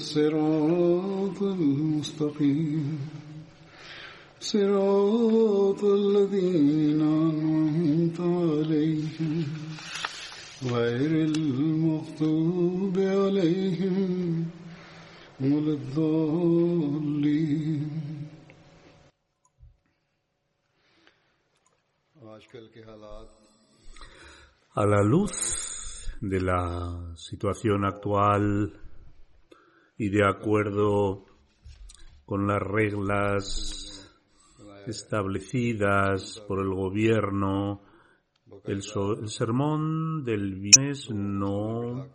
الصراط المستقيم صراط الذين أنعمت عليهم غير المغضوب عليهم ولا الضالين A la luz de la situación actual y de acuerdo con las reglas establecidas por el gobierno, el, so- el sermón del viernes no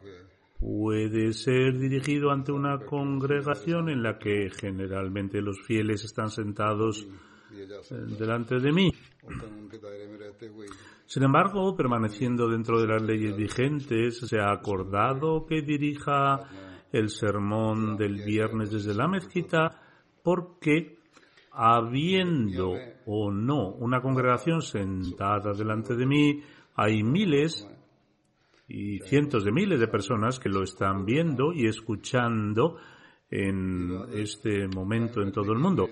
puede ser dirigido ante una congregación en la que generalmente los fieles están sentados eh, delante de mí. Sin embargo, permaneciendo dentro de las leyes vigentes, se ha acordado que dirija el sermón del viernes desde la mezquita porque habiendo o no una congregación sentada delante de mí, hay miles y cientos de miles de personas que lo están viendo y escuchando en este momento en todo el mundo.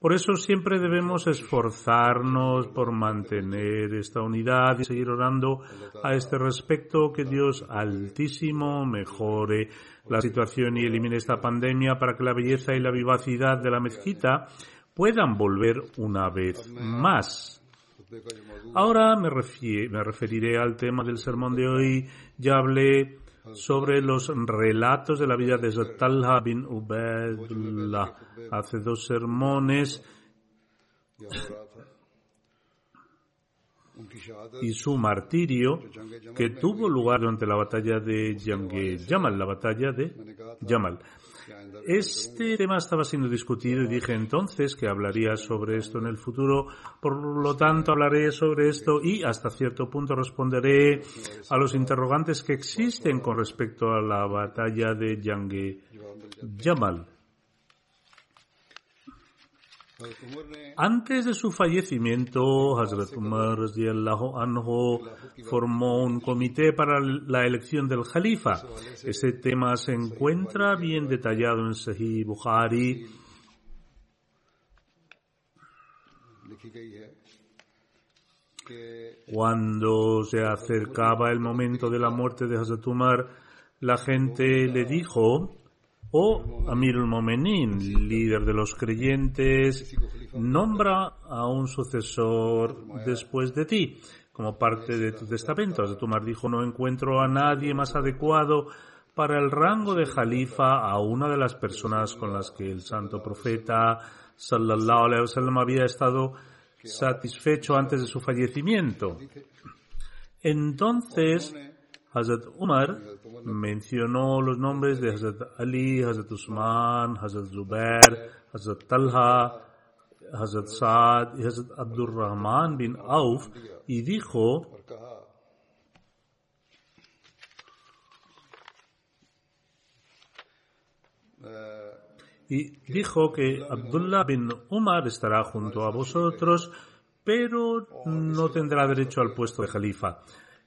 Por eso siempre debemos esforzarnos por mantener esta unidad y seguir orando a este respecto que Dios Altísimo mejore la situación y elimine esta pandemia para que la belleza y la vivacidad de la mezquita puedan volver una vez más. Ahora me, me referiré al tema del sermón de hoy. Ya hablé sobre los relatos de la vida de Talha bin Ubaidullah hace dos sermones y su martirio que tuvo lugar durante la batalla de Yamal, la batalla de Yamal. Este tema estaba siendo discutido y dije entonces que hablaría sobre esto en el futuro, por lo tanto hablaré sobre esto y hasta cierto punto responderé a los interrogantes que existen con respecto a la batalla de Yange Yamal. Antes de su fallecimiento, Hazrat Umar anhu formó un comité para la elección del Jalifa. Ese tema se encuentra bien detallado en Sahih Bukhari. Cuando se acercaba el momento de la muerte de Hazrat Umar, la gente le dijo, Oh Amirul Momenin, líder de los creyentes, nombra a un sucesor después de ti, como parte de tu testamento. Hazrat Umar dijo, no encuentro a nadie más adecuado para el rango de jalifa a una de las personas con las que el santo profeta sallallahu alaihi wasallam había estado satisfecho antes de su fallecimiento. Entonces, Hazrat Umar mencionó los nombres de Hazrat Ali, Hazrat Usman, Hazrat Zubair, Hazrat Talha, Hazrat Saad y Hazrat Abdurrahman bin Auf y dijo y dijo que Abdullah bin Umar estará junto a vosotros, pero no tendrá derecho al puesto de califa.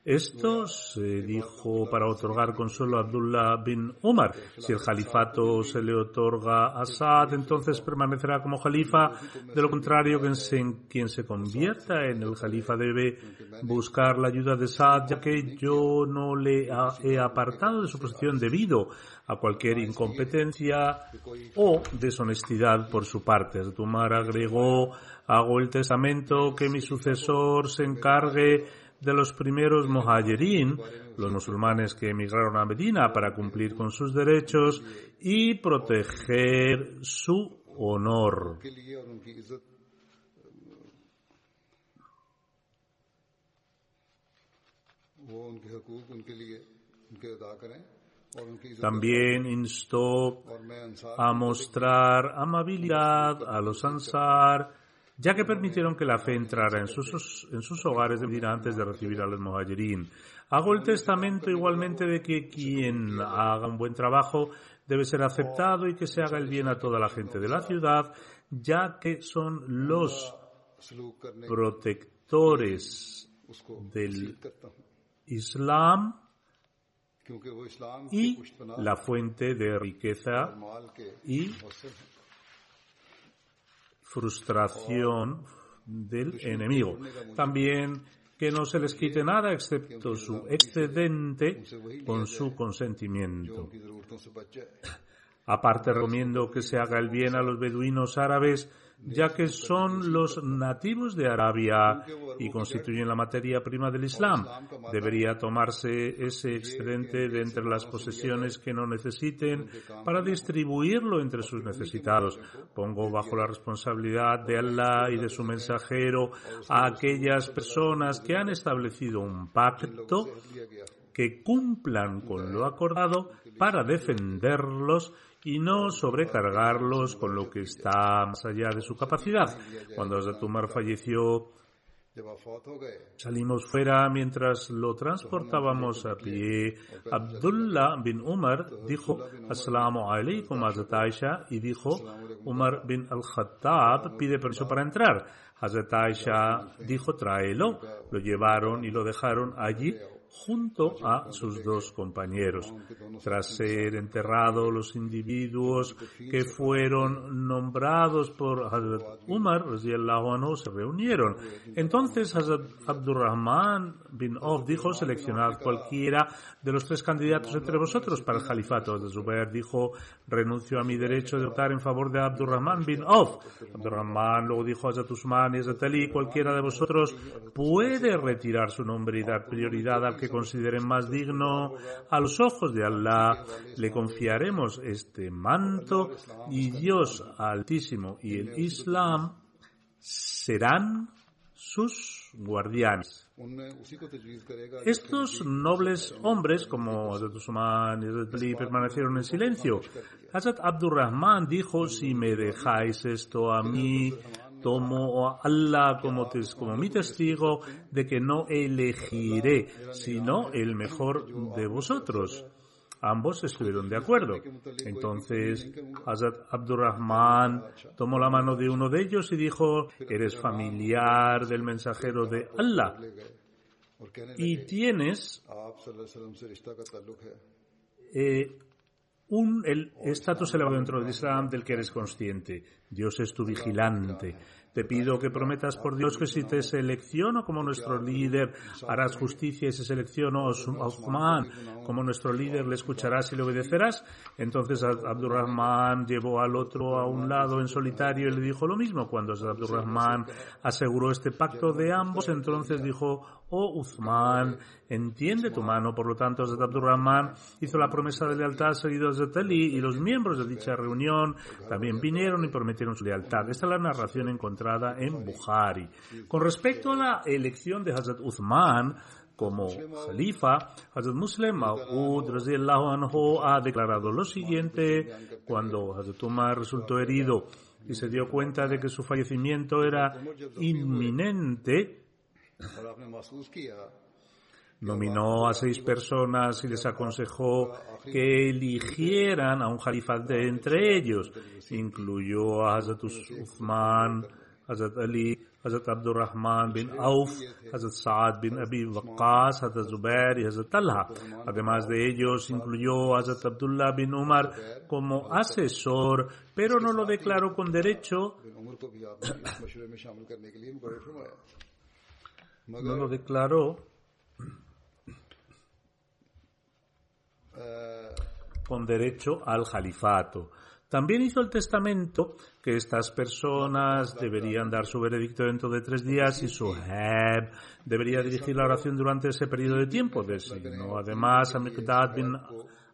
Esto se dijo para otorgar consuelo a Abdullah bin Umar. Si el califato se le otorga a Saad, entonces permanecerá como califa. De lo contrario, quien se convierta en el califa debe buscar la ayuda de Saad, ya que yo no le he apartado de su posición debido a cualquier incompetencia o deshonestidad por su parte. Umar agregó, hago el testamento que mi sucesor se encargue de los primeros muhajirin, los musulmanes que emigraron a Medina para cumplir con sus derechos y proteger su honor. También instó a mostrar amabilidad a los ansar ya que permitieron que la fe entrara en sus, en sus hogares de antes de recibir a los muhajirin. Hago el testamento igualmente de que quien haga un buen trabajo debe ser aceptado y que se haga el bien a toda la gente de la ciudad, ya que son los protectores del Islam y la fuente de riqueza y frustración del enemigo. También que no se les quite nada excepto su excedente con su consentimiento. Aparte recomiendo que se haga el bien a los beduinos árabes ya que son los nativos de Arabia y constituyen la materia prima del Islam. Debería tomarse ese excedente de entre las posesiones que no necesiten para distribuirlo entre sus necesitados. Pongo bajo la responsabilidad de Allah y de su mensajero a aquellas personas que han establecido un pacto que cumplan con lo acordado para defenderlos y no sobrecargarlos con lo que está más allá de su capacidad. Cuando Hazrat Umar falleció, salimos fuera mientras lo transportábamos a pie. Abdullah bin Umar dijo, Assalamu alaikum Hazrat Aisha, y dijo, Umar bin al-Khattab pide permiso para entrar. Hazrat Aisha dijo, tráelo. Lo llevaron y lo dejaron allí junto a sus dos compañeros. Tras ser enterrados los individuos que fueron nombrados por Hazrat Umar, se reunieron. Entonces Hazrat Abdurrahman bin Auf dijo, seleccionad cualquiera de los tres candidatos entre vosotros para el califato. Hazrat Zubair dijo, renuncio a mi derecho de votar en favor de Abdurrahman bin Auf. Abdurrahman luego dijo a Hazrat Usman y Hazrat Ali, cualquiera de vosotros puede retirar su nombre y dar prioridad al que consideren más digno a los ojos de Allah, le confiaremos este manto y Dios Altísimo y el Islam serán sus guardianes. Estos nobles hombres, como Hazrat Usman y Hazrat Ali, permanecieron en silencio. Hazrat Abdurrahman dijo, si me dejáis esto a mí, tomo a Allah como, mi testigo de que no elegiré, sino el mejor de vosotros. Ambos estuvieron de acuerdo. Entonces Hazrat Abdurrahman tomó la mano de uno de ellos y dijo, eres familiar del mensajero de Allah y tienes eh, un el estatus elevado dentro del Islam del que eres consciente. Dios es tu vigilante. Te pido que prometas por Dios que si te selecciono como nuestro líder, harás justicia y si selecciono a Uthman como nuestro líder, le escucharás y le obedecerás. Entonces Abdurrahman llevó al otro a un lado en solitario y le dijo lo mismo. Cuando Abdurrahman aseguró este pacto de ambos, entonces dijo, oh Uthman, entiende tu mano. Por lo tanto, Hazrat Abdurrahman hizo la promesa de lealtad seguido a Ali y los miembros de dicha reunión también vinieron y prometieron su lealtad. Esta es la narración encontrada en Bukhari. Con respecto a la elección de Hazrat Uthman como Khalifa, Hazrat Muslim Ma'ud ha declarado lo siguiente cuando Hazrat Umar resultó herido y se dio cuenta de que su fallecimiento era inminente, nominó a seis personas y les aconsejó que eligieran a un Khalifa de entre ellos. Incluyó a Hazrat Uthman, Hazrat Ali, Hazrat Abdurrahman bin Auf, Hazrat Saad bin Abi Waqqas, Hazrat Zubair y Hazrat Talha. Además de ellos, incluyó a Hazrat Abdullah bin Umar como asesor, pero no lo declaró con derecho. No lo declaró con derecho al califato. También hizo el testamento que estas personas deberían dar su veredicto dentro de tres días y su heb debería dirigir la oración durante ese periodo de tiempo. Designó además a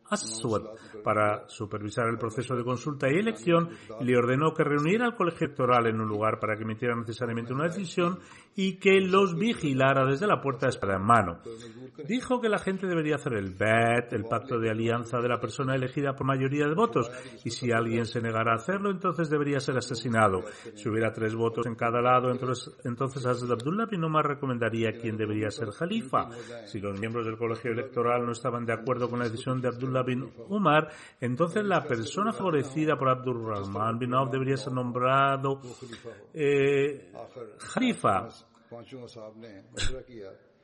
Aswad para supervisar el proceso de consulta y elección le ordenó que reuniera al colegio electoral en un lugar para que emitiera necesariamente una decisión y que los vigilara desde la puerta espada en mano. Dijo que la gente debería hacer el BET, el pacto de alianza de la persona elegida por mayoría de votos, y si alguien se negara a hacerlo, entonces debería ser asesinado. Si hubiera tres votos en cada lado, entonces, entonces Hazrat Abdullah bin Umar recomendaría quién debería ser jalifa. Si los miembros del colegio electoral no estaban de acuerdo con la decisión de Abdullah bin Umar, entonces la persona favorecida por Abdurrahman bin Auf debería ser nombrado eh, jalifa.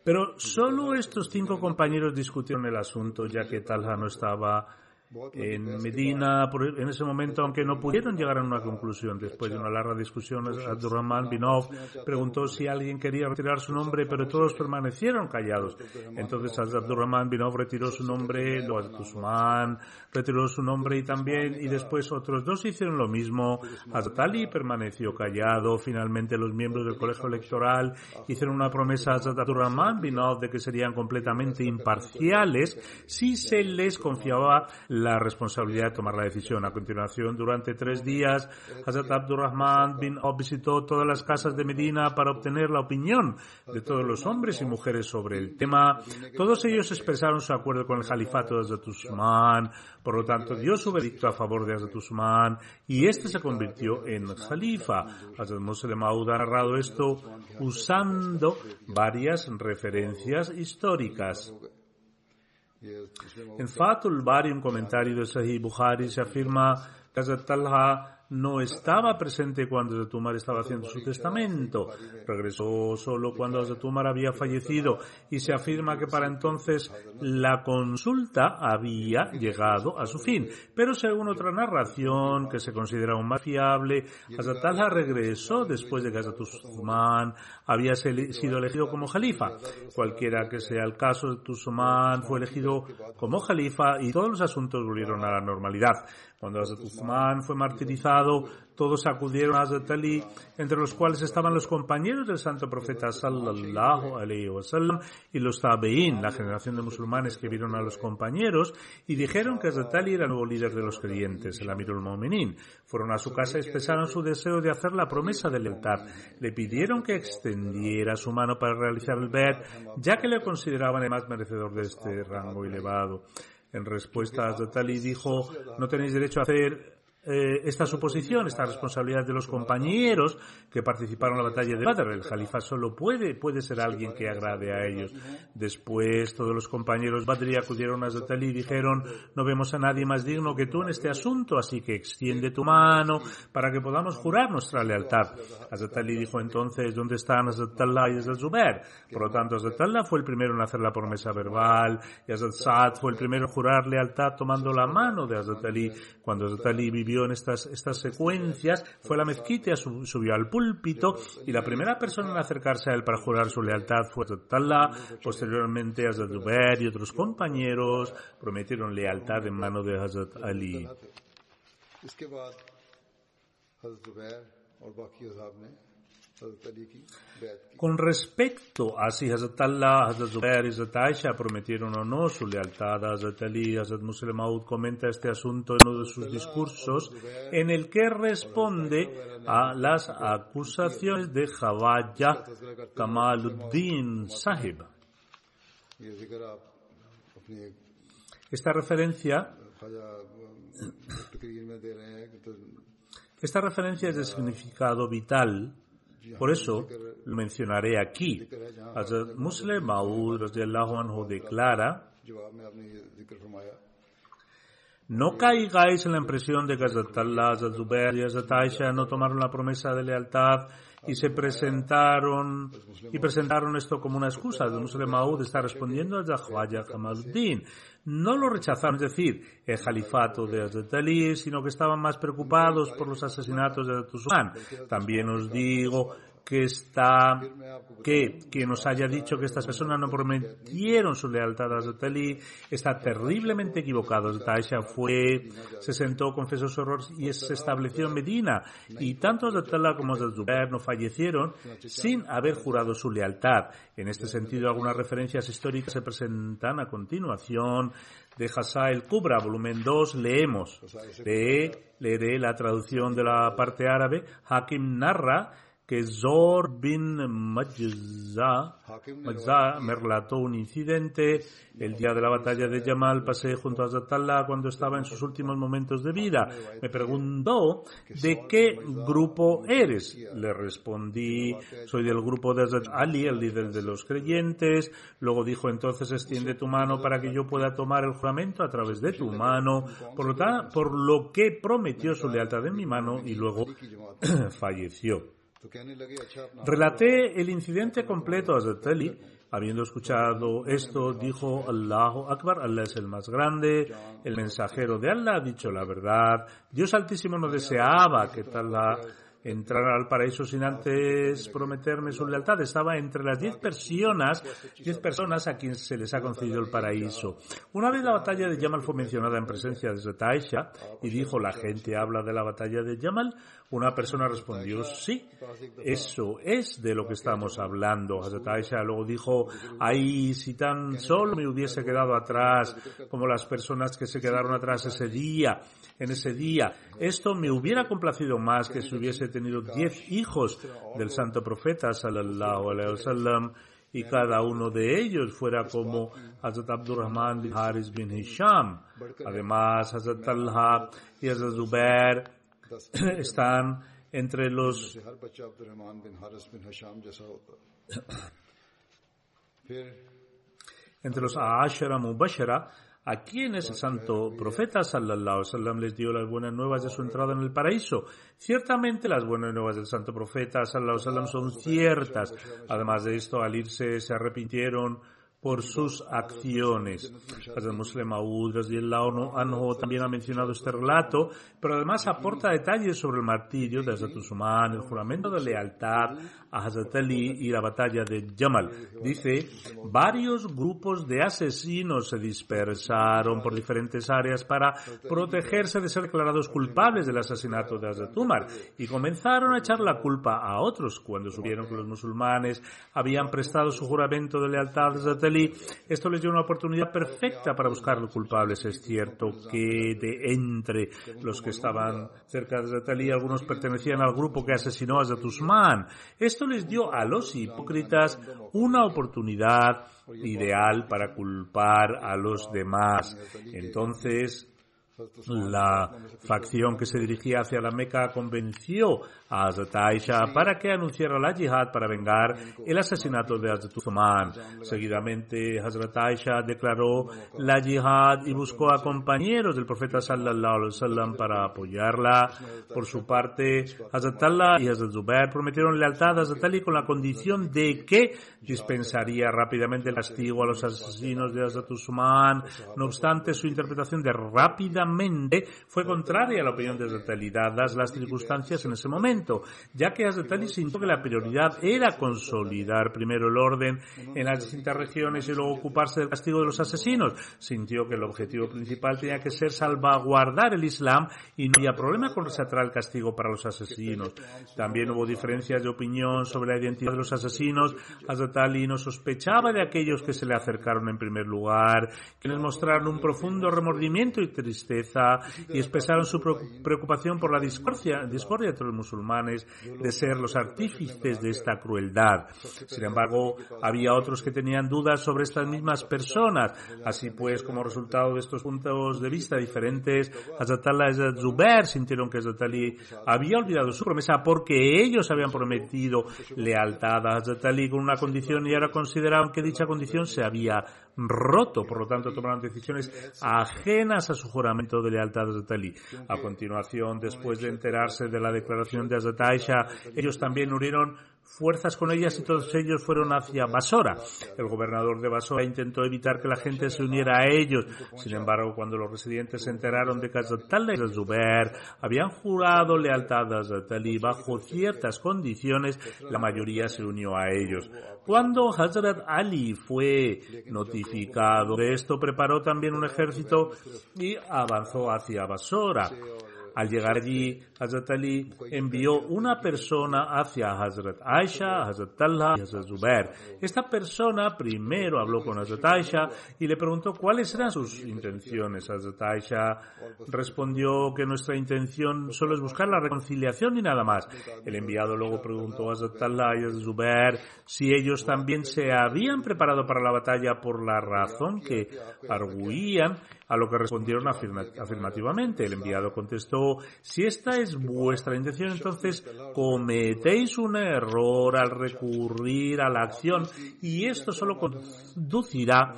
Pero solo estos cinco compañeros discutieron el asunto, ya que Talha no estaba en Medina, en ese momento, aunque no pudieron llegar a una conclusión, después de una larga discusión, Abdurrahman Binov preguntó si alguien quería retirar su nombre, pero todos permanecieron callados. Entonces Abdurrahman Binov retiró su nombre, Hazrat Usman retiró su nombre y también, y después otros dos hicieron lo mismo. Hazrat Ali permaneció callado. Finalmente los miembros del colegio electoral hicieron una promesa a Abdurrahman Binov de que serían completamente imparciales si se les confiaba la responsabilidad de tomar la decisión. A continuación, durante tres días, Hazrat Abdurrahman bin visitó todas las casas de Medina para obtener la opinión de todos los hombres y mujeres sobre el tema. Todos ellos expresaron su acuerdo con el califato de Hazrat Usman, por lo tanto dio su veredicto a favor de Hazrat Usman y este se convirtió en califa. Hazrat Muslim ha narrado esto usando varias referencias históricas. En Fatul Bari, un comentario de Sahih Bukhari, se afirma que Hazrat Talha no estaba presente cuando Hazrat Umar estaba haciendo su testamento. Regresó solo cuando Hazrat Umar había fallecido y se afirma que para entonces la consulta había llegado a su fin. Pero según otra narración que se considera aún más fiable, Hazrat Talha regresó después de que Hazrat Usman había sido elegido como jalifa. Cualquiera que sea el caso, Usman fue elegido como jalifa y todos los asuntos volvieron a la normalidad. Cuando Hazrat Uthman fue martirizado, todos acudieron a Hazrat Ali, entre los cuales estaban los compañeros del santo profeta sallallahu alayhi wasallam y los tabeín, la generación de musulmanes que vieron a los compañeros y dijeron que Hazrat Ali era el nuevo líder de los creyentes, el Amirul Mu'minin. Fueron a su casa y expresaron su deseo de hacer la promesa del altar. Le pidieron que extendiera su mano para realizar el bet, ya que le consideraban el más merecedor de este rango elevado. En respuesta, Hazrat Ali dijo, no tenéis derecho a hacer eh, esta suposición, esta responsabilidad de los compañeros que participaron en la batalla de Badr. El califa solo puede, puede ser alguien que agrade a ellos. Después, todos los compañeros Badri acudieron a Zatali y dijeron, no vemos a nadie más digno que tú en este asunto, así que extiende tu mano para que podamos jurar nuestra lealtad. Azatali dijo entonces, ¿dónde están Azatallah y Azat Zubair? Por lo tanto, Azatallah fue el primero en hacer la promesa verbal y Azat Saad fue el primero en jurar lealtad tomando la mano de Azatali. Cuando Azatali vivió en estas, estas secuencias, fue la mezquita, subió al púlpito y la primera persona en acercarse a él para jurar su lealtad fue Azattallah. Posteriormente, Hazrat Zubair y otros compañeros prometieron lealtad en mano de Hazrat Ali. Con respecto a si Hazrat Allah, Hazrat Zubair y Hazrat Aisha prometieron o no su lealtad a Hazrat Ali, Hazrat Muslim Maud comenta este asunto en uno de sus discursos en el que responde a las acusaciones de Khawaja Kamaluddin Sahib. Esta referencia esta referencia es de significado vital por eso lo mencionaré aquí. Hazrat Muslim Maud anhu declara No caigáis en la impresión de que Hazrat Allah, Hazrat Zubair y Hazrat Aisha no tomaron la promesa de lealtad y se presentaron y presentaron esto como una excusa. El Muslim Maud está respondiendo a Jahwaya Kamaluddin. No lo rechazaron, es decir, el califato de Hazrat Ali, sino que estaban más preocupados por los asesinatos de Hazrat Usman. También os digo que está que quien nos haya dicho que estas personas no prometieron su lealtad a Hazrat Ali está terriblemente equivocado. Hazrat Aisha fue, se sentó, confesó su error y se estableció en Medina. Y tanto Hazrat Allah como Hazrat Zubair no fallecieron sin haber jurado su lealtad. En este sentido, algunas referencias históricas se presentan a continuación de Hasa el Kubra, volumen 2, leemos. De, leeré la traducción de la parte árabe. Hakim narra que Zor bin Majza, me relató un incidente el día de la batalla de Yamal. Pasé junto a Zatallah cuando estaba en sus últimos momentos de vida. Me preguntó de qué grupo eres. Le respondí, soy del grupo de Hazrat Ali, el líder de los creyentes. Luego dijo, entonces extiende tu mano para que yo pueda tomar el juramento a través de tu mano. Por lo, tanto, por lo que prometió su lealtad en mi mano y luego falleció. Relaté el incidente completo a Zeteli. Habiendo escuchado esto, dijo Allahu Akbar, Allah es el más grande, el mensajero de Allah ha dicho la verdad. Dios Altísimo no deseaba que tal la entrar al paraíso sin antes prometerme su lealtad. Estaba entre las diez personas, diez personas a quienes se les ha concedido el paraíso. Una vez la batalla de Yamal fue mencionada en presencia de Zetaisha y dijo la gente habla de la batalla de Yamal, una persona respondió sí, eso es de lo que estamos hablando. Zetaisha luego dijo, ay, si tan solo me hubiese quedado atrás como las personas que se quedaron atrás ese día, en ese día, esto me hubiera complacido más que si hubiese tenido diez hijos del santo profeta sallallahu alaihi wasallam y cada uno de ellos fuera como Hazrat Abdurrahman bin Haris bin Hisham. Además, Hazrat Talha y Hazrat Zubair están entre los entre los Ashara Mubashara a quienes el santo profeta sallallahu sallam les dio las buenas nuevas de su entrada en el paraíso. Ciertamente las buenas nuevas del santo profeta sallallahu sallam son ciertas. Además de esto, al irse se arrepintieron por sus acciones. El Muslim Aoud Anhu también ha mencionado este relato, pero además aporta detalles sobre el martirio de Hazrat Usman, el juramento de lealtad a Hazrat Ali y la batalla de Jamal. Dice, varios grupos de asesinos se dispersaron por diferentes áreas para protegerse de ser declarados culpables del asesinato de Hazrat Umar y comenzaron a echar la culpa a otros cuando supieron que los musulmanes habían prestado su juramento de lealtad a Hazrat esto les dio una oportunidad perfecta para buscar los culpables. Es cierto que de entre los que estaban cerca de Zatali, algunos pertenecían al grupo que asesinó a Zatusman. Esto les dio a los hipócritas una oportunidad ideal para culpar a los demás. Entonces, la facción que se dirigía hacia la Meca convenció a Hazrat Aisha para que anunciara la yihad para vengar el asesinato de Hazrat Uthman. Seguidamente Hazrat Aisha declaró la yihad y buscó a compañeros del profeta sallallahu alaihi wasallam para apoyarla. Por su parte, Hazrat Allah y Hazrat Zubair prometieron lealtad a Hazrat Ali con la condición de que dispensaría rápidamente el castigo a los asesinos de Hazrat Uthman. No obstante, su interpretación de rápidamente fue contraria a la opinión de Ali, dadas las circunstancias en ese momento ya que Hazrat sintió que la prioridad era consolidar primero el orden en las distintas regiones y luego ocuparse del castigo de los asesinos. Sintió que el objetivo principal tenía que ser salvaguardar el Islam y no había problema con resaltar el castigo para los asesinos. También hubo diferencias de opinión sobre la identidad de los asesinos. Hazrat no sospechaba de aquellos que se le acercaron en primer lugar, quienes mostraron un profundo remordimiento y tristeza y expresaron su preocupación por la discordia, discordia entre los musulmanes de ser los artífices de esta crueldad. Sin embargo, había otros que tenían dudas sobre estas mismas personas. Así pues, como resultado de estos puntos de vista diferentes, Hazatala y Zubair sintieron que Hazatali había olvidado su promesa porque ellos habían prometido lealtad a Hazatali con una condición y ahora consideraban que dicha condición se había roto, por lo tanto tomaron decisiones ajenas a su juramento de lealtad a Hazrat Ali. A continuación, después de enterarse de la declaración de Hazrat Aisha, ellos también unieron fuerzas con ellas y todos ellos fueron hacia Basora. El gobernador de Basora intentó evitar que la gente se uniera a ellos. Sin embargo, cuando los residentes se enteraron de que Hazrat y Zubair habían jurado lealtad a Hazrat Ali bajo ciertas condiciones, la mayoría se unió a ellos. Cuando Hazrat Ali fue notificado de esto, preparó también un ejército y avanzó hacia Basora. Al llegar allí, Hazrat Ali envió una persona hacia Hazrat Aisha, Hazrat Talha y Hazrat Zubair. Esta persona primero habló con Hazrat Aisha y le preguntó cuáles eran sus intenciones. Hazrat Aisha respondió que nuestra intención solo es buscar la reconciliación y nada más. El enviado luego preguntó a Hazrat Talha y Hazrat Zubair si ellos también se habían preparado para la batalla por la razón que arguían a lo que respondieron afirmativamente. El enviado contestó, si esta es vuestra intención, entonces cometéis un error al recurrir a la acción y esto solo conducirá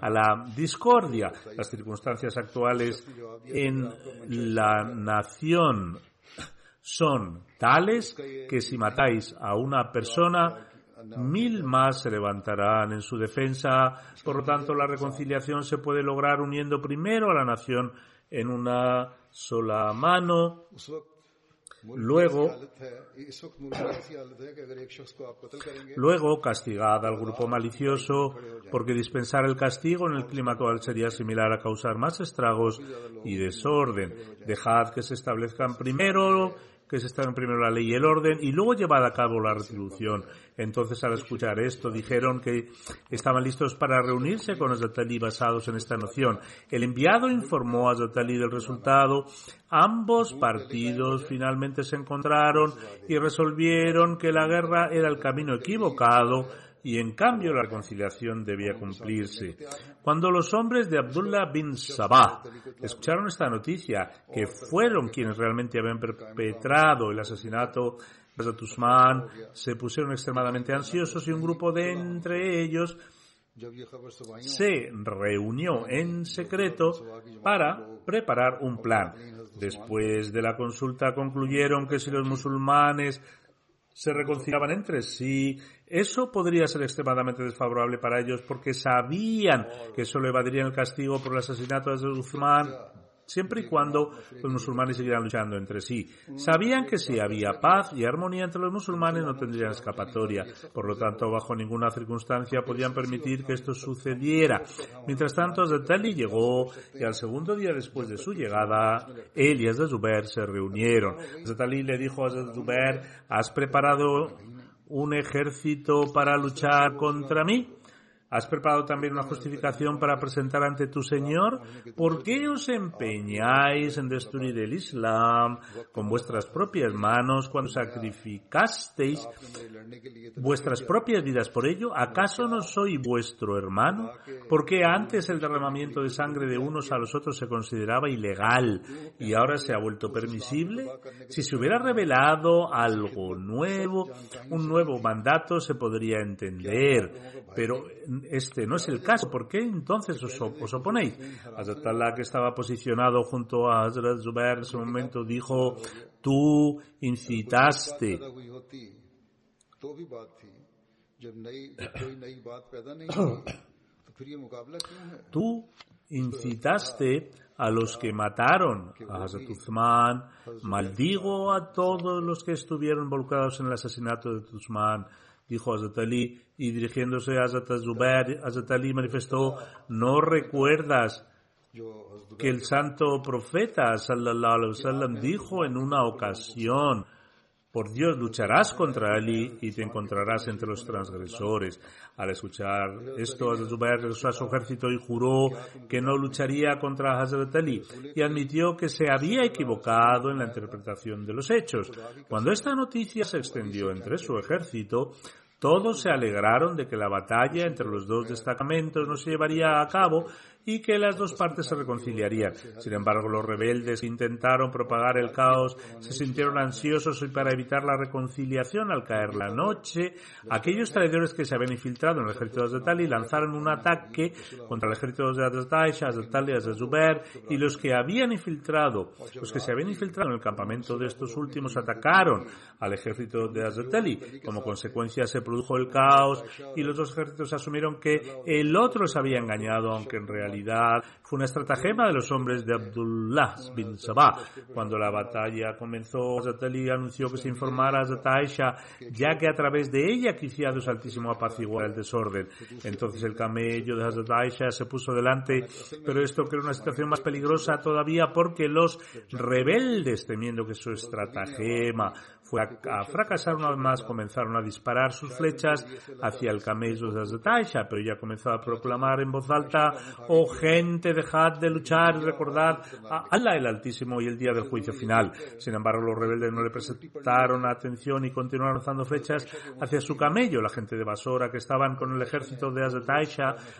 a la discordia. Las circunstancias actuales en la nación son tales que si matáis a una persona, mil más se levantarán en su defensa. Por lo tanto, la reconciliación se puede lograr uniendo primero a la nación en una sola mano. Luego, luego castigad al grupo malicioso, porque dispensar el castigo en el clima actual sería similar a causar más estragos y desorden. Dejad que se establezcan primero que se en primero la ley y el orden y luego llevar a cabo la retribución. Entonces, al escuchar esto, dijeron que estaban listos para reunirse con Azatali basados en esta noción. El enviado informó a Azatali del resultado. Ambos partidos finalmente se encontraron y resolvieron que la guerra era el camino equivocado y en cambio la reconciliación debía cumplirse. Cuando los hombres de Abdullah bin Sabah escucharon esta noticia, que fueron quienes realmente habían perpetrado el asesinato de Usman, se pusieron extremadamente ansiosos y un grupo de entre ellos se reunió en secreto para preparar un plan. Después de la consulta concluyeron que si los musulmanes se reconciliaban entre sí, eso podría ser extremadamente desfavorable para ellos porque sabían que solo evadirían el castigo por el asesinato de Uthman siempre y cuando los musulmanes siguieran luchando entre sí. Sabían que si había paz y armonía entre los musulmanes no tendrían escapatoria. Por lo tanto, bajo ninguna circunstancia podían permitir que esto sucediera. Mientras tanto, Azatali llegó y al segundo día después de su llegada, él y Zubair se reunieron. Azatali le dijo a Zubair, ¿has preparado un ejército para luchar contra mí? ¿Has preparado también una justificación para presentar ante tu Señor? ¿Por qué os empeñáis en destruir el Islam con vuestras propias manos cuando sacrificasteis vuestras propias vidas por ello? ¿Acaso no soy vuestro hermano? ¿Por qué antes el derramamiento de sangre de unos a los otros se consideraba ilegal y ahora se ha vuelto permisible? Si se hubiera revelado algo nuevo, un nuevo mandato se podría entender, pero este no es el caso. ¿Por qué entonces os, os oponéis? Hazrat Allah, que estaba posicionado junto a Hazrat Zubair en ese momento, dijo, tú incitaste. Tú incitaste a los que mataron a Hazrat Uthman, maldigo a todos los que estuvieron involucrados en el asesinato de Uthman dijo Hazrat Ali, y dirigiéndose a Hazrat Zubair, Hazrat Ali manifestó, ¿no recuerdas que el santo profeta sallallahu alaihi wasallam dijo en una ocasión por Dios lucharás contra Ali y te encontrarás entre los transgresores. Al escuchar esto, Hazrat Zubair regresó a su ejército y juró que no lucharía contra Hazrat Ali y admitió que se había equivocado en la interpretación de los hechos. Cuando esta noticia se extendió entre su ejército, todos se alegraron de que la batalla entre los dos destacamentos no se llevaría a cabo y que las dos partes se reconciliarían. Sin embargo, los rebeldes intentaron propagar el caos, se sintieron ansiosos y para evitar la reconciliación al caer la noche, aquellos traidores que se habían infiltrado en el ejército de Azatali lanzaron un ataque contra el ejército de Azataisha, Azatali, Azazuber y los que habían infiltrado, los que se habían infiltrado en el campamento de estos últimos atacaron al ejército de Azatali. Como consecuencia se produjo el caos y los dos ejércitos asumieron que el otro se había engañado, aunque en realidad fue una estratagema de los hombres de Abdullah bin Sabah. Cuando la batalla comenzó, Azatali anunció que se informara a Azataisha, ya que a través de ella quisiera Dios Altísimo apaciguar el desorden. Entonces el camello de Hazrat se puso delante, pero esto creó una situación más peligrosa todavía porque los rebeldes, temiendo que su estratagema fue a, fracasar una vez más, comenzaron a disparar sus flechas hacia el camello de Hazrat pero ella comenzó a proclamar en voz alta, oh gente, dejad de luchar y recordad a Allah el Altísimo y el día del juicio final. Sin embargo, los rebeldes no le prestaron atención y continuaron lanzando flechas hacia su camello. La gente de Basora que estaban con el ejército de Hazrat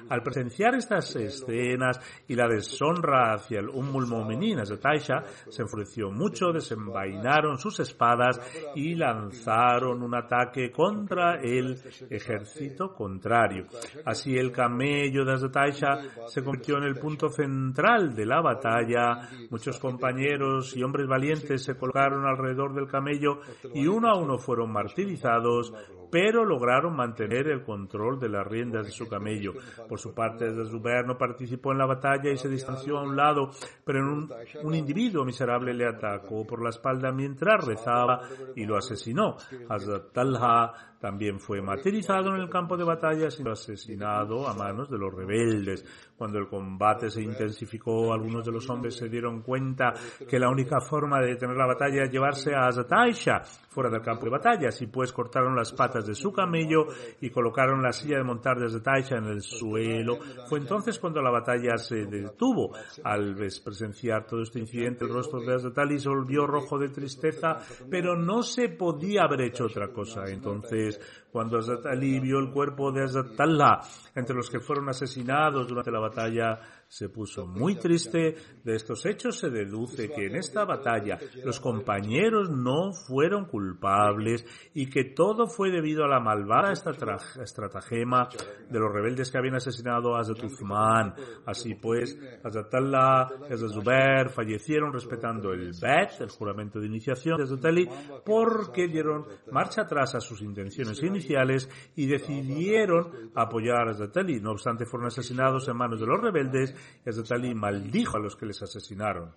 al presenciar estas escenas y la deshonra hacia el Ummul Mu'minin Hazrat se enfureció mucho, desenvainaron sus espadas y lanzaron un ataque contra el ejército contrario. Así el camello de Azataisha se convirtió en el punto central de la batalla. Muchos compañeros y hombres valientes se colocaron alrededor del camello y uno a uno fueron martirizados pero lograron mantener el control de las riendas de su camello. Por su parte, Zubair no participó en la batalla y se distanció a un lado, pero un, un individuo miserable le atacó por la espalda mientras rezaba y lo asesinó. Hazrat Talha también fue martirizado en el campo de batalla siendo asesinado a manos de los rebeldes. Cuando el combate se intensificó, algunos de los hombres se dieron cuenta que la única forma de detener la batalla es llevarse a Azataisha fuera del campo de batalla. Así pues, cortaron las patas de su camello y colocaron la silla de montar de Azataisha en el suelo. Fue entonces cuando la batalla se detuvo. Al presenciar todo este incidente, el rostro de Azatali se volvió rojo de tristeza, pero no se podía haber hecho otra cosa. Entonces, cuando Hazrat Ali vio el cuerpo de Hazrat Talha entre los que fueron asesinados durante la batalla, se puso muy triste. De estos hechos se deduce que en esta batalla los compañeros no fueron culpables y que todo fue debido a la malvada estratagema de los rebeldes que habían asesinado a Hazrat Uthman. Así pues, Hazrat Allah y Hazrat Zubair fallecieron respetando el Bet, el juramento de iniciación de Hazrat Ali, porque dieron marcha atrás a sus intenciones iniciales y decidieron apoyar a Hazrat Ali. No obstante, fueron asesinados en manos de los rebeldes Hazrat Ali maldijo a los que les asesinaron.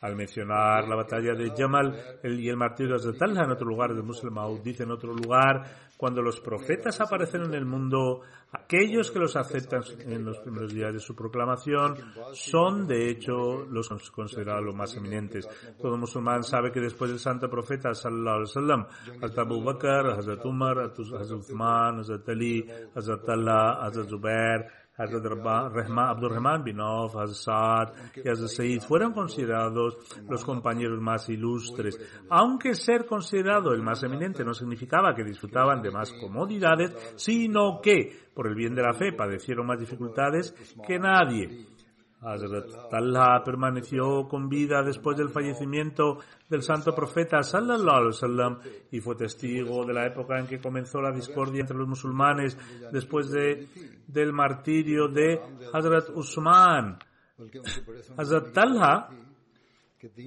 Al mencionar la batalla de Jamal y el martirio de Talha en otro lugar de Muslim dice en otro lugar, cuando los profetas aparecen en el mundo, aquellos que los aceptan en los primeros días de su proclamación son de hecho los considerados los más eminentes. Todo musulmán sabe que después del santo profeta sallallahu alaihi wasallam, Hazrat Abu Bakr, Hazrat Umar, Hazrat Uthman, Hazrat Ali, Hazrat Allah, Hazrat Zubair, Abdurrahman bin Auf, Hazrat y Hazrat Said fueron considerados los compañeros más ilustres. Aunque ser considerado el más eminente no significaba que disfrutaban de más comodidades, sino que, por el bien de la fe, padecieron más dificultades que nadie. Hazrat Talha permaneció con vida después del fallecimiento del santo profeta sallallahu alaihi wasallam y fue testigo de la época en que comenzó la discordia entre los musulmanes después de, del martirio de Hazrat Usman. Hazrat Talha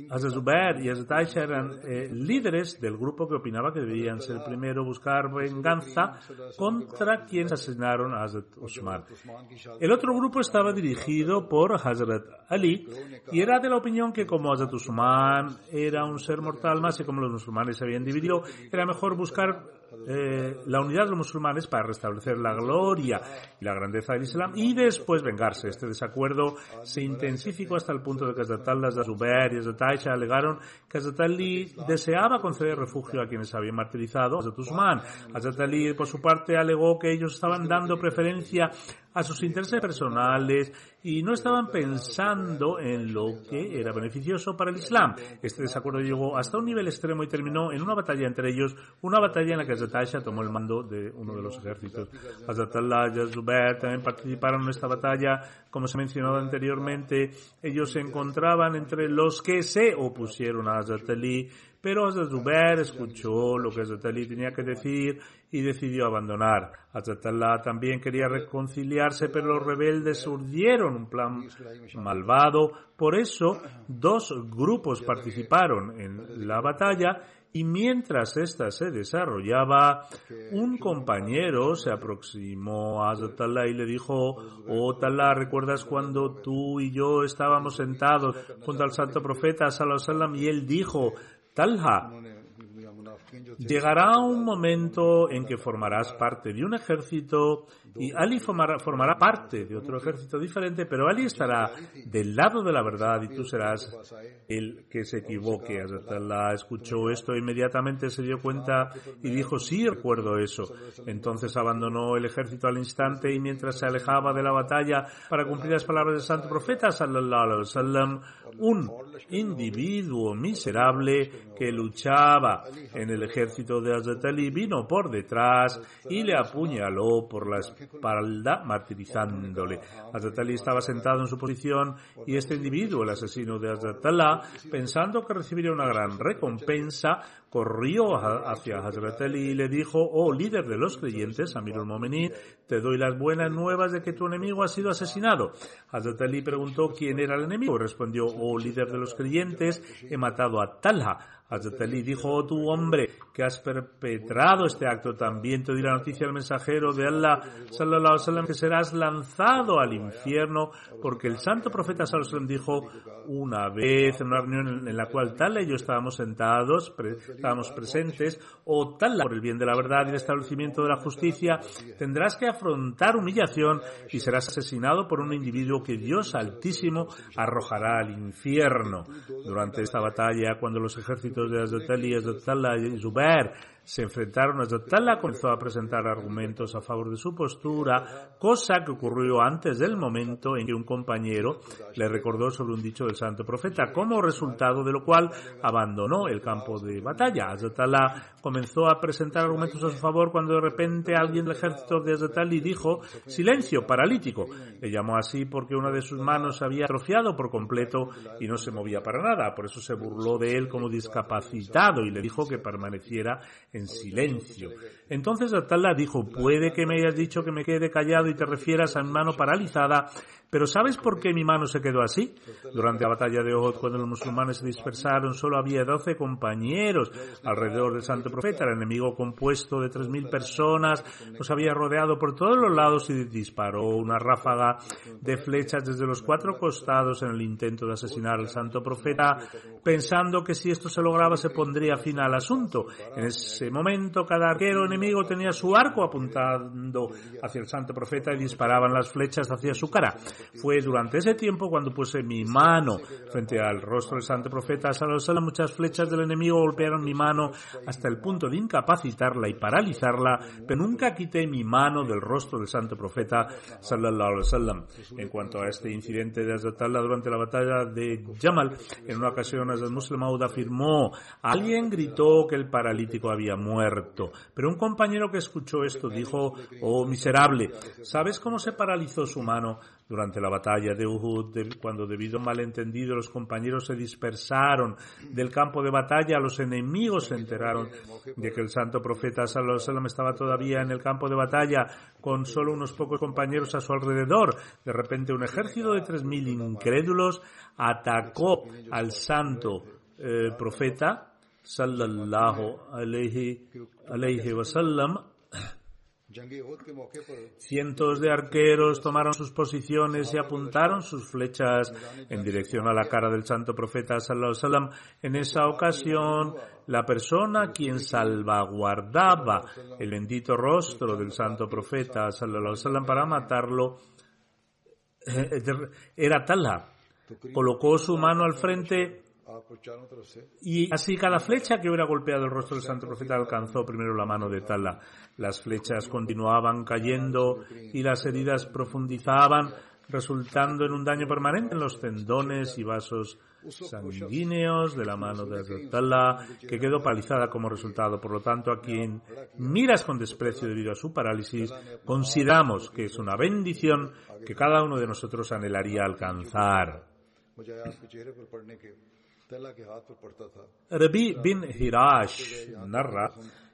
Hazrat Zubair y Hazrat Aisha eran eh, líderes del grupo que opinaba que debían ser primero buscar venganza contra quienes asesinaron a Hazrat Usman. El otro grupo estaba dirigido por Hazrat Ali y era de la opinión que como Hazrat Usman era un ser mortal más y como los musulmanes se habían dividido, era mejor buscar eh, la unidad de los musulmanes para restablecer la gloria y la grandeza del Islam y después vengarse. Este desacuerdo se intensificó hasta el punto de que Hazrat Allah, Zubair y Hazrat Aisha alegaron que Hazrat Ali deseaba conceder refugio a quienes habían martirizado a Hazrat Usman. Hazrat Ali, por su parte, alegó que ellos estaban dando preferencia a sus intereses personales y no estaban pensando en lo que era beneficioso para el Islam. Este desacuerdo llegó hasta un nivel extremo y terminó en una batalla entre ellos, una batalla en la que Hazrat tomó el mando de uno de los ejércitos. Hazrat y Zubair también participaron en esta batalla. Como se ha mencionado anteriormente, ellos se encontraban entre los que se opusieron a Hazrat Ali, pero Hazrat Zubair escuchó lo que Hazrat Ali tenía que decir y decidió abandonar. Hazrat también quería reconciliarse, pero los rebeldes urdieron un plan malvado. Por eso, dos grupos participaron en la batalla y mientras ésta se desarrollaba, un compañero se aproximó a Hazrat y le dijo, oh Talá, ¿recuerdas cuando tú y yo estábamos sentados junto al santo profeta sallallahu y él dijo, Talha, Llegará un momento en que formarás parte de un ejército y Ali formará, formará, parte de otro ejército diferente, pero Ali estará del lado de la verdad y tú serás el que se equivoque. Allah escuchó esto inmediatamente se dio cuenta y dijo, sí, recuerdo eso. Entonces abandonó el ejército al instante y mientras se alejaba de la batalla para cumplir las palabras del santo profeta, sallallahu alaihi wasallam, un individuo miserable que luchaba en el ejército de Hazrat vino por detrás y le apuñaló por la espalda martirizándole. Hazrat estaba sentado en su posición y este individuo, el asesino de Hazrat pensando que recibiría una gran recompensa, corrió hacia Hazrat Ali y le dijo, oh líder de los creyentes, Amirul Momenin, te doy las buenas nuevas de que tu enemigo ha sido asesinado. Hazrat Ali preguntó quién era el enemigo respondió, oh líder de los creyentes, he matado a Talha. Hazrat Ali dijo, oh tu hombre, que has perpetrado este acto, también te dirá noticia el mensajero de Allah, sallallahu alaihi que serás lanzado al infierno, porque el santo profeta sallallahu alaihi dijo una vez en una reunión en la cual tal y yo estábamos sentados, estábamos presentes, o tal por el bien de la verdad y el establecimiento de la justicia, tendrás que afrontar humillación y serás asesinado por un individuo que Dios Altísimo arrojará al infierno. Durante esta batalla, cuando los ejércitos de Hazrat Ali, y Zubair se enfrentaron a Zottala, comenzó a presentar argumentos a favor de su postura, cosa que ocurrió antes del momento en que un compañero le recordó sobre un dicho del santo profeta, como resultado de lo cual abandonó el campo de batalla. Azotala comenzó a presentar argumentos a su favor cuando de repente alguien del ejército de Azotali dijo, silencio, paralítico. Le llamó así porque una de sus manos había atrofiado por completo y no se movía para nada. Por eso se burló de él como discapacitado y le dijo que permaneciera silencio. Entonces Atallah dijo, puede que me hayas dicho que me quede callado y te refieras a mi mano paralizada, pero ¿sabes por qué mi mano se quedó así? Durante la batalla de Ohod, cuando los musulmanes se dispersaron, solo había doce compañeros alrededor del santo profeta. El enemigo compuesto de tres mil personas nos había rodeado por todos los lados y disparó una ráfaga de flechas desde los cuatro costados en el intento de asesinar al santo profeta, pensando que si esto se lograba se pondría fin al asunto. En ese momento, cada arquero enemigo tenía su arco apuntando hacia el santo profeta y disparaban las flechas hacia su cara. Fue durante ese tiempo cuando puse mi mano frente al rostro del santo profeta Sallallahu muchas flechas del enemigo golpearon mi mano hasta el punto de incapacitarla y paralizarla, pero nunca quité mi mano del rostro del santo profeta Sallallahu Alaihi En cuanto a este incidente de Azatalla durante la batalla de Jamal, en una ocasión Azad Muslim afirmó, alguien gritó que el paralítico había muerto, pero un compañero que escuchó esto dijo, oh miserable, ¿sabes cómo se paralizó su mano? Durante la batalla de Uhud, cuando debido a malentendido los compañeros se dispersaron del campo de batalla, los enemigos se enteraron de que el santo profeta sallallahu estaba todavía en el campo de batalla con solo unos pocos compañeros a su alrededor. De repente un ejército de tres mil incrédulos atacó al santo eh, profeta sallallahu alaihi wasallam Cientos de arqueros tomaron sus posiciones y apuntaron sus flechas en dirección a la cara del santo profeta sallallahu En esa ocasión, la persona quien salvaguardaba el bendito rostro del santo profeta sallallahu para matarlo eh, era Talha. Colocó su mano al frente y así cada flecha que hubiera golpeado el rostro del santo profeta alcanzó primero la mano de Tala. Las flechas continuaban cayendo y las heridas profundizaban, resultando en un daño permanente en los tendones y vasos sanguíneos de la mano de Tala, que quedó palizada como resultado. Por lo tanto, a quien miras con desprecio debido a su parálisis, consideramos que es una bendición que cada uno de nosotros anhelaría alcanzar. Rabbi bin Hirash narra,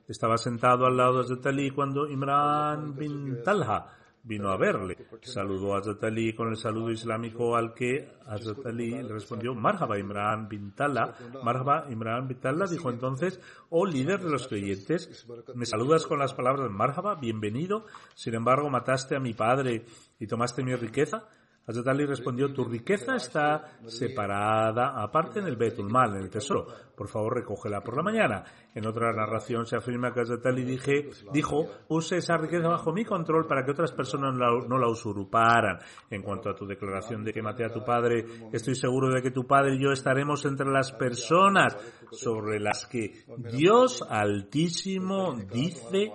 estaba sentado al lado de Zatali cuando Imran bin Talha vino a verle. Saludó a Zatali con el saludo islámico al que Zatali le respondió Marhaba Imran bin Talha. Marhaba Imran bin Talha dijo entonces, oh líder de los creyentes, me saludas con las palabras Marhaba, bienvenido. Sin embargo, mataste a mi padre y tomaste mi riqueza. Hazrat Ali respondió, tu riqueza está separada aparte en el Betul Mal, en el tesoro. Por favor, recógela por la mañana. En otra narración se afirma que Hazrat Ali dije, dijo, use esa riqueza bajo mi control para que otras personas no la usurparan. En cuanto a tu declaración de que maté a tu padre, estoy seguro de que tu padre y yo estaremos entre las personas sobre las que Dios Altísimo dice,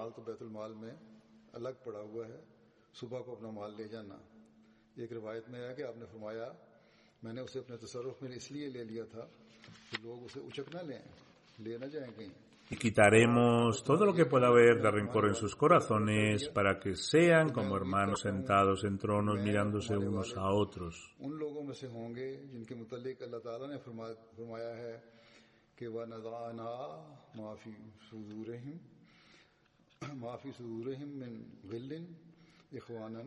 एक रिवायत में है कि आपने फरमाया मैंने उसे अपने तसरुफ में इसलिए ले लिया था कि लोग उसे उचक ना लें ले ना जाएं कहीं y quitaremos todo lo que pueda haber de rencor en sus corazones para que sean como hermanos sentados en tronos mirándose unos a otros.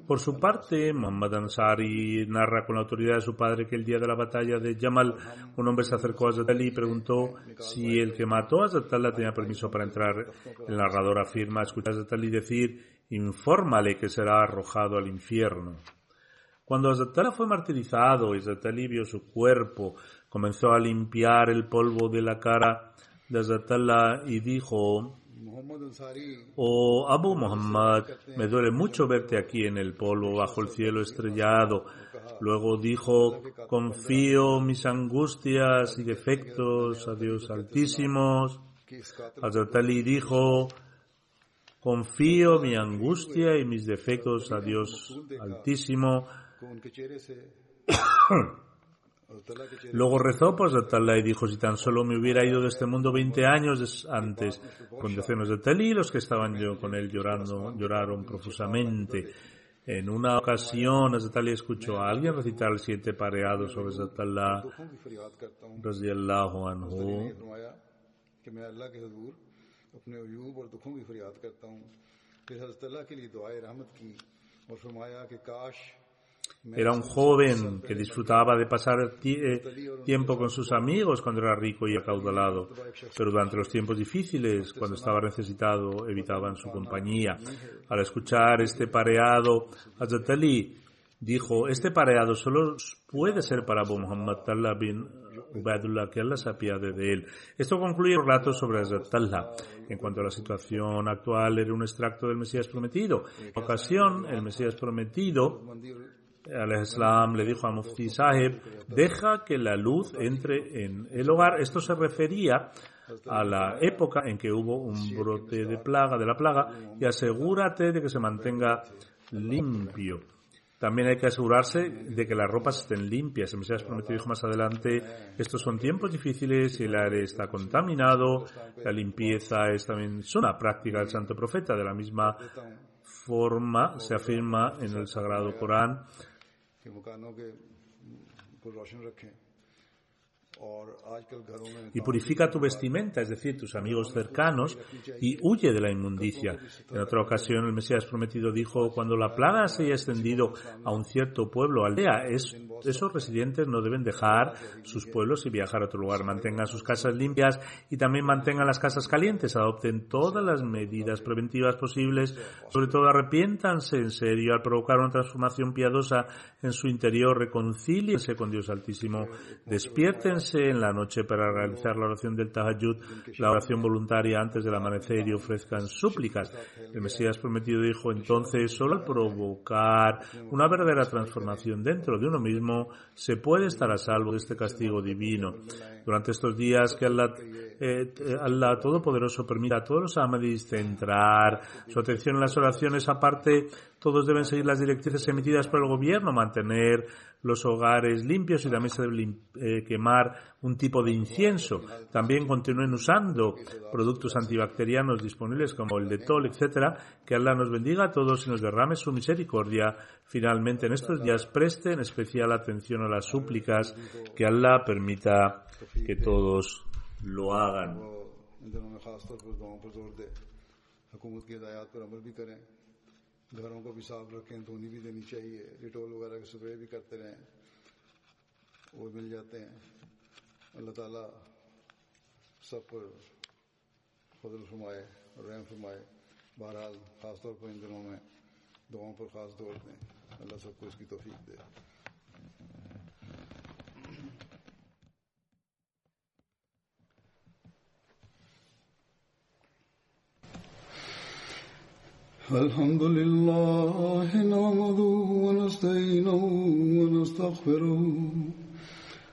Por su parte, Muhammad Ansari narra con la autoridad de su padre que el día de la batalla de Yamal, un hombre se acercó a Hazrat Ali y preguntó si el que mató a Hazrat Ali tenía permiso para entrar. El narrador afirma, escucha a Hazrat Ali decir, infórmale que será arrojado al infierno. Cuando Hazrat Ali fue martirizado y Hazrat Ali vio su cuerpo, comenzó a limpiar el polvo de la cara de Hazrat Ali y dijo, o Abu Muhammad, me duele mucho verte aquí en el polvo bajo el cielo estrellado. Luego dijo, confío mis angustias y defectos a Dios altísimos. Azatali dijo, confío mi angustia y mis defectos a Dios altísimo. Luego rezó por Zatalá y dijo, si tan solo me hubiera ido de este mundo 20 años antes, con decenas de talí, los que estaban yo con él llorando, lloraron profusamente. En una ocasión, Azatali escuchó a alguien recitar el siete pareado sobre Zatalá, anhu. اور era un joven que disfrutaba de pasar eh, tiempo con sus amigos cuando era rico y acaudalado, pero durante los tiempos difíciles, cuando estaba necesitado, evitaban su compañía. Al escuchar este pareado, Azatali dijo, este pareado solo puede ser para Abu Muhammad Tallah bin Ubadullah, que Allah se apiade de él. Esto concluye el relato sobre Azzatallah. En cuanto a la situación actual, era un extracto del Mesías prometido. En ocasión, el Mesías prometido al-Islam le dijo a Mufti Sahib, deja que la luz entre en el hogar. Esto se refería a la época en que hubo un brote de plaga, de la plaga, y asegúrate de que se mantenga limpio. También hay que asegurarse de que las ropas estén limpias. El Mesías prometido dijo más adelante, estos son tiempos difíciles y el aire está contaminado. La limpieza es también es una práctica del santo profeta. De la misma forma se afirma en el Sagrado Corán کہ مکانوں کے کو روشن رکھیں۔ Y purifica tu vestimenta, es decir, tus amigos cercanos, y huye de la inmundicia. En otra ocasión, el Mesías prometido dijo, cuando la plaga se haya extendido a un cierto pueblo aldea, es- esos residentes no deben dejar sus pueblos y viajar a otro lugar. Mantengan sus casas limpias y también mantengan las casas calientes. Adopten todas las medidas preventivas posibles. Sobre todo, arrepiéntanse en serio al provocar una transformación piadosa en su interior. Reconcíliense con Dios Altísimo. Despiértense reúnanse en la noche para realizar la oración del Tahajjud, la oración voluntaria antes del amanecer y ofrezcan súplicas. El Mesías prometido dijo entonces, solo al provocar una verdadera transformación dentro de uno mismo, se puede estar a salvo de este castigo divino. Durante estos días que Allah, eh, Allah Todopoderoso permita a todos los Ahmadis centrar su atención en las oraciones, aparte todos deben seguir las directrices emitidas por el gobierno, mantener los hogares limpios y también se debe eh, quemar un tipo de incienso. También continúen usando productos antibacterianos disponibles como el Detol, etcétera. Que Allah nos bendiga a todos y nos derrame su misericordia. Finalmente, en estos días presten especial atención a las súplicas. Que Allah permita que todos lo hagan. اللہ تعالیٰ سب پر فضل فرمائے اور رحم فرمائے۔ بہرحال خاص طور پر ان دنوں میں دعاؤں پر خاص طور دیں اللہ سب کو اس کی توفیق دے۔ الحمد لله نعمده ونستعينه ونستغفره